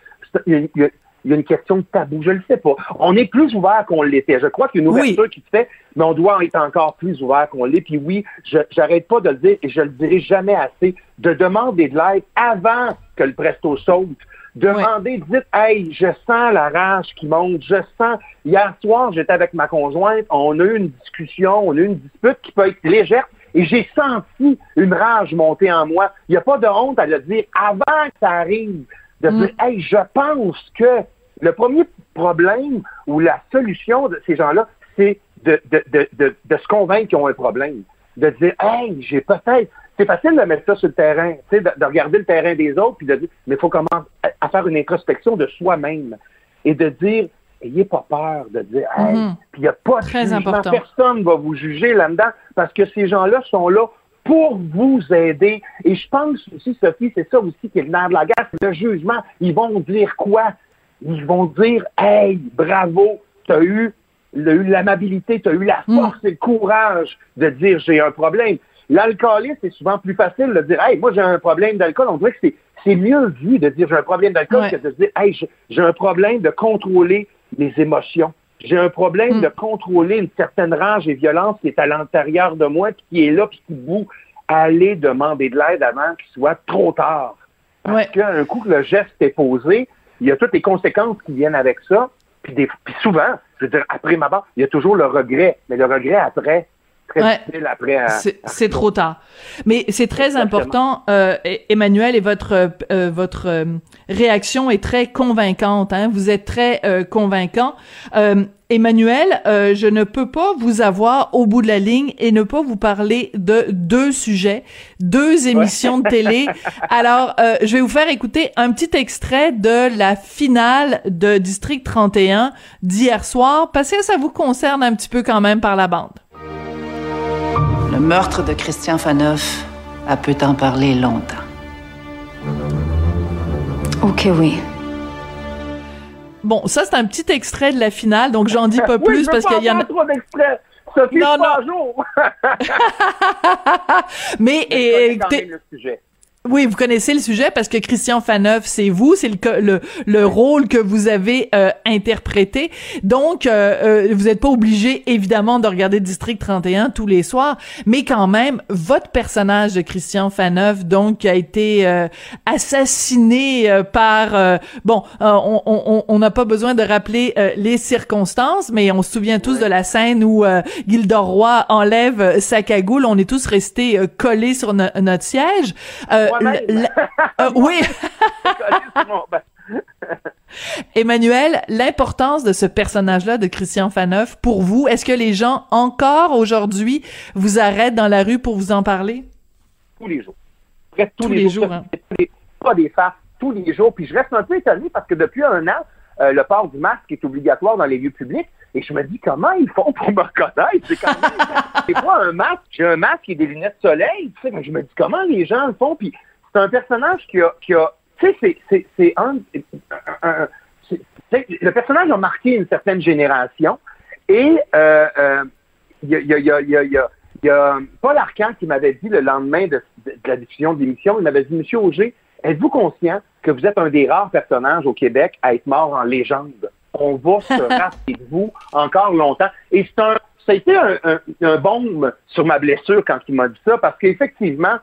il y a- une question de tabou. Je le sais pas. On est plus ouvert qu'on l'était. Je crois qu'il y a une Oui. ouverture qui se fait, mais on doit être encore plus ouvert qu'on l'est. Puis oui, je j'arrête pas de le dire et je le dirai jamais assez, de demander de l'aide avant que le presto saute. Demandez, dites, hey, je sens la rage qui monte, je sens. Hier soir, j'étais avec ma conjointe, on a eu une discussion, on a eu une dispute qui peut être légère, et j'ai senti une rage monter en moi. Il n'y a pas de honte à le dire avant que ça arrive, de Mm. dire, hey, je pense que le premier problème ou la solution de ces gens-là, c'est de, de, de, de, de se convaincre qu'ils ont un problème. De dire, hey, j'ai peut-être. C'est facile de mettre ça sur le terrain, tu sais, de, de regarder le terrain des autres, puis de dire, mais il faut commencer à, faire une introspection de soi-même et de dire, ayez pas peur de dire, hey, Mhm. puis il n'y a pas de Très jugement. important. Personne va vous juger là-dedans parce que ces gens-là sont là pour vous aider. Et je pense aussi, Sophie, c'est ça aussi qui est le nerf de la guerre, c'est le jugement. Ils vont dire quoi? Ils vont dire, hey, bravo, tu as eu l'amabilité, tu as eu la Mm. force et le courage de dire j'ai un problème. L'alcoolisme, c'est souvent plus facile de dire, hey, moi j'ai un problème d'alcool. On dirait que c'est, mieux vu de dire j'ai un problème d'alcool Ouais. que de dire, hey, j'ai, j'ai un problème de contrôler mes émotions. J'ai un problème Mm. de contrôler une certaine rage et violence qui est à l'intérieur de moi, puis qui est là, puis qui vous aller demander de l'aide avant qu'il soit trop tard. Parce Ouais. qu'un coup que le geste est posé, il y a toutes les conséquences qui viennent avec ça. Puis, des, puis souvent, je veux dire, après ma barre, il y a toujours le regret. Mais le regret après, très Ouais. difficile après. à- C'est- trop tard. Mais c'est très Exactement. important, euh, Emmanuel, et votre euh, euh, votre euh, réaction est très convaincante. Hein? Vous êtes très euh, convaincant. Euh, Emmanuel, euh, je ne peux pas vous avoir au bout de la ligne et ne pas vous parler de deux sujets, deux émissions de télé. Alors, euh, je vais vous faire écouter un petit extrait de la finale de District 31 d'hier soir, parce que ça vous concerne un petit peu quand même par la bande. Le meurtre de Christian Faneuf a peut en parler longtemps. Ok, oui. Bon, ça c'est un petit extrait de la finale, donc j'en dis pas Oui, plus je parce qu'il y en a. trop Non, trois non. jours. Mais Mais je et, connais quand écoutez, même le sujet. Oui, vous connaissez le sujet parce que Christian Faneuf, c'est vous, c'est le, le, le rôle que vous avez euh, interprété. Donc, euh, euh, vous n'êtes pas obligé, évidemment, de regarder District 31 tous les soirs, mais quand même, votre personnage de Christian Faneuf, donc, qui a été assassiné par... bon, on n'a pas besoin de rappeler les circonstances, mais on se souvient tous de la scène où Gilda Roy enlève sa cagoule. On est tous restés collés sur notre siège. Euh, oui. Emmanuel, l'importance de ce personnage-là de Christian Faneuf pour vous, est-ce que les gens encore aujourd'hui vous arrêtent dans la rue pour vous en parler? Tous les jours. tous, les, jours. Hein. Pas des farces, tous les jours. Puis je reste un peu étonné parce que depuis un an, euh, le port du masque est obligatoire dans les lieux publics. Et je me dis, comment ils font pour me reconnaître? C'est quand même, c'est pas un masque. J'ai un masque et des lunettes de soleil. Tu sais, mais je me dis, comment les gens le font? Puis c'est un personnage qui a, qui a tu sais, c'est, c'est, un, le personnage a marqué une certaine génération et euh, euh, il y, a, y, a, y, a, y, a, Paul Arcan qui m'avait dit le lendemain de, la diffusion de l'émission, il m'avait dit, Monsieur Auger, êtes-vous conscient que vous êtes un des rares personnages au Québec à être mort en légende? On va se rappeler de vous encore longtemps. Et c'est un, ça a été un, un, un baume sur ma blessure quand il m'a dit ça, parce qu'effectivement,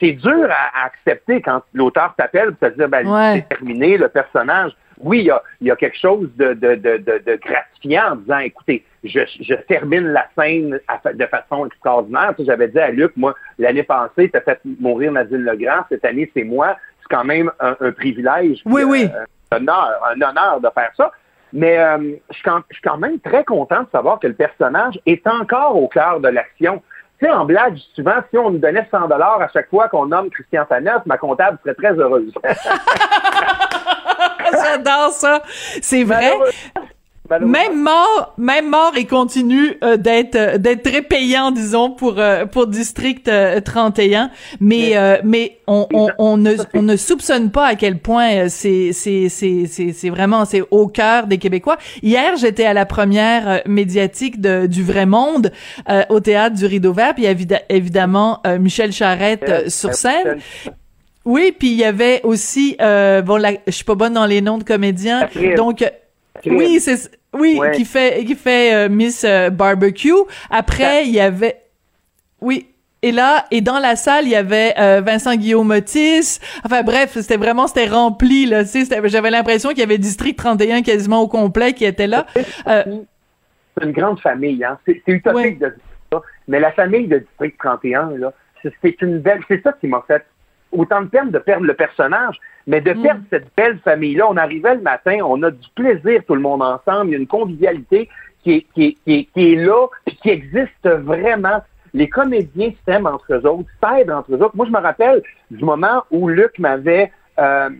c'est dur à, accepter quand l'auteur t'appelle pour te dire ben c'est terminé le personnage. Oui, il y a, y a, quelque chose de, de, de, de, gratifiant en disant écoutez, je, je termine la scène de façon extraordinaire. Tu sais, J'avais dit à Luc, moi, l'année passée, tu as fait mourir Nadine Legrand, cette année, c'est moi. C'est quand même un, privilège. Oui, oui. Euh, un honneur, un honneur de faire ça. Mais euh, je, suis quand, je suis quand même très content de savoir que le personnage est encore au cœur de l'action. Tu sais, en blague, souvent, si on nous donnait 100 dollars à chaque fois qu'on nomme Christian Faneuf, ma comptable serait très heureuse. J'adore ça. C'est vrai. Même mort, même mort, il continue euh, d'être euh, d'être très payant, disons, pour euh, pour District 31. Mais mais on, on, on, ne on ne soupçonne pas à quel point c'est c'est c'est c'est c'est vraiment c'est au cœur des Québécois. Hier, j'étais à la première médiatique de, du Vrai Monde au théâtre du Rideau Vert, puis évidemment Michel Charrette sur scène. Oui, puis il y avait aussi bon, là, je suis pas bonne dans les noms de comédiens, donc oui, c'est oui, qui fait qui fait euh, Miss euh, Barbecue. Après, il y avait oui, et là, et dans la salle, il y avait euh, Vincent Guillaume Otis. Enfin bref, c'était vraiment, c'était rempli, là. Tu sais, j'avais l'impression qu'il y avait District 31 quasiment au complet qui était là. C'est une grande famille, hein. C'est utopique de dire ça. Mais la famille de District 31, là, c'est une belle, c'est ça qui m'a fait autant de peine de perdre le personnage, mais de perdre mm. cette belle famille-là. On arrivait le matin, on a du plaisir tout le monde ensemble, il y a une convivialité qui est, qui est, qui est, là, puis qui existe vraiment. Les comédiens s'aiment entre eux autres, s'aident entre eux autres. Moi, je me rappelle du moment où Luc m'avait euh,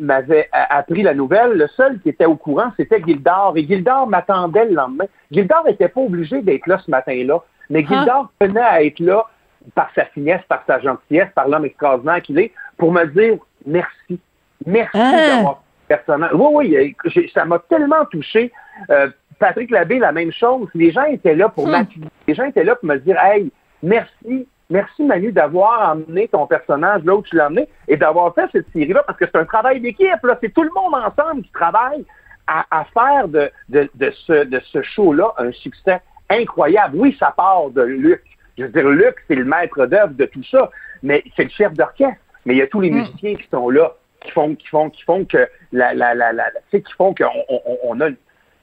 m'avait appris la nouvelle. Le seul qui était au courant, c'était Gildard. Et Gildard m'attendait le lendemain. Gildard n'était pas obligé d'être là ce matin-là, mais ah. Gildard tenait à être là par sa finesse, par sa gentillesse, par l'homme extraordinaire qu'il est, pour me dire merci. Merci ah. d'avoir personnage. Oui, oui, ça m'a tellement touché. Euh, Patrick Labbé, la même chose. Les gens étaient là pour hmm. Les gens étaient là pour me dire Hey, merci, merci Manu d'avoir amené ton personnage là où tu l'as amené et d'avoir fait cette série-là parce que c'est un travail d'équipe. Là. C'est tout le monde ensemble qui travaille à, faire de, de, de ce, de ce show-là un succès incroyable. Oui, ça part de Luc. Je veux dire, Luc, c'est le maître d'œuvre de tout ça, mais c'est le chef d'orchestre. Mais il y a tous les hmm. musiciens qui sont là, qui font, qui font, qui font que la, la, la, la qui font qu'on on, on a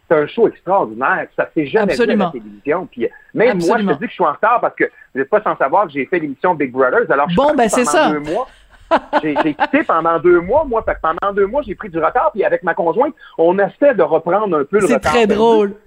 c'est un show extraordinaire. Ça s'est jamais fait à la télévision. Puis même moi, je te dis que je suis en retard parce que vous n'êtes pas sans savoir que j'ai fait l'émission Big Brothers. Alors, je bon, ben c'est ça. Deux mois. j'ai quitté pendant deux mois, moi. Fait que pendant deux mois, j'ai pris du retard. Puis avec ma conjointe, on essaie de reprendre un peu le retard. C'est très drôle c'est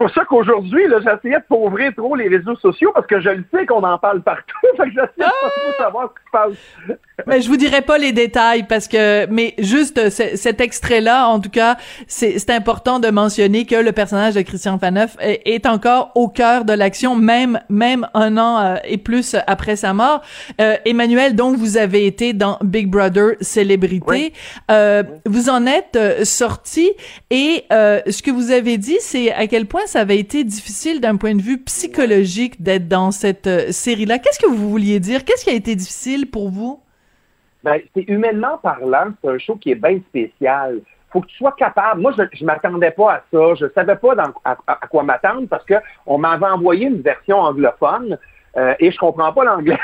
pour ça qu'aujourd'hui, j'essayais de pauvrir trop les réseaux sociaux parce que je le sais qu'on en parle partout. fait que j'essaie de pas savoir ce qui se passe. mais je vous dirai pas les détails parce que, mais juste cet extrait-là, en tout cas, c'est important de mentionner que le personnage de Christian Faneuf est, encore au cœur de l'action, même même un an euh, et plus après sa mort. Euh, Emmanuel, donc vous avez été dans Big Brother Célébrité. Euh, vous en êtes euh, sorti et ce que vous avez dit, c'est à quel point ça avait été difficile d'un point de vue psychologique d'être dans cette euh, série-là. Qu'est-ce que vous vouliez dire? Qu'est-ce qui a été difficile pour vous? ben, c'est humainement parlant, c'est un show qui est bien spécial. Faut que tu sois capable. Moi, je, je m'attendais pas à ça. Je savais pas dans, à, à quoi m'attendre parce que on m'avait envoyé une version anglophone euh, et je comprends pas l'anglais.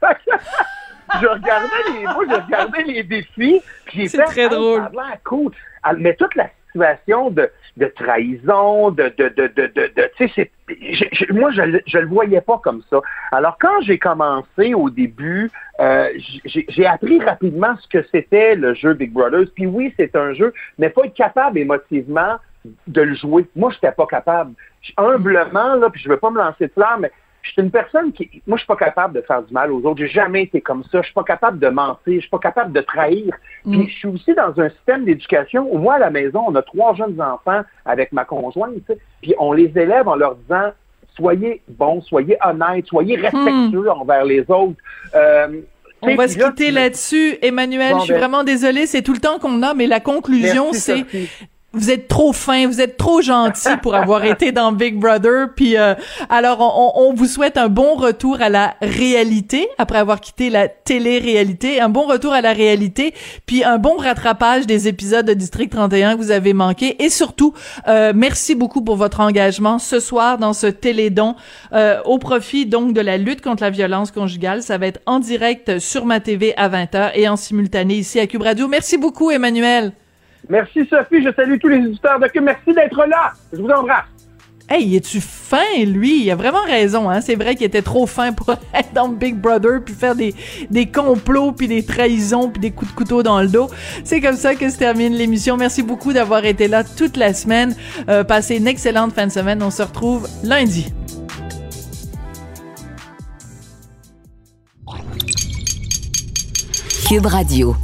je regardais les, moi, je regardais les défis, C'est très drôle. cool. Ah, Mais toute la de, trahison, de, de, de, de, de, tu sais, moi, je, je le voyais pas comme ça. Alors, quand j'ai commencé au début, euh, j'ai appris rapidement ce que c'était le jeu Big Brothers. Puis oui, c'est un jeu, mais faut être capable émotivement de le jouer. Moi, je n'étais pas capable. Humblement, là, puis je veux pas me lancer de fleurs, mais je suis une personne qui, moi, je suis pas capable de faire du mal aux autres. J'ai jamais été comme ça. Je suis pas capable de mentir. Je suis pas capable de trahir. Puis je suis aussi dans un système d'éducation où moi, à la maison, on a trois jeunes enfants avec ma conjointe, puis on les élève en leur disant soyez bons, soyez honnêtes, soyez respectueux envers les autres. Euh, On va se quitter là-dessus. Emmanuel, Bon, je suis ben- vraiment désolée, c'est tout le temps qu'on a, mais la conclusion, c'est. Vous êtes trop fin, vous êtes trop gentil pour avoir été dans Big Brother. Puis euh, alors, on, on- vous souhaite un bon retour à la réalité après avoir quitté la télé-réalité, un bon retour à la réalité, puis un bon rattrapage des épisodes de District 31 que vous avez manqué. Et surtout, euh, merci beaucoup pour votre engagement ce soir dans ce télédon euh, au profit donc de la lutte contre la violence conjugale. Ça va être en direct sur ma TV à 20h et en simultané ici à Cube Radio. Merci beaucoup, Emmanuel. Merci Sophie, je salue tous les éditeurs de Cube. Merci d'être là. Je vous embrasse. Hey, es-tu fin, lui? Il a vraiment raison, hein? C'est vrai qu'il était trop fin pour être dans Big Brother puis faire des, des complots puis des trahisons puis des coups de couteau dans le dos. C'est comme ça que se termine l'émission. Merci beaucoup d'avoir été là toute la semaine. Euh, passez une excellente fin de semaine. On se retrouve lundi. Cube Radio.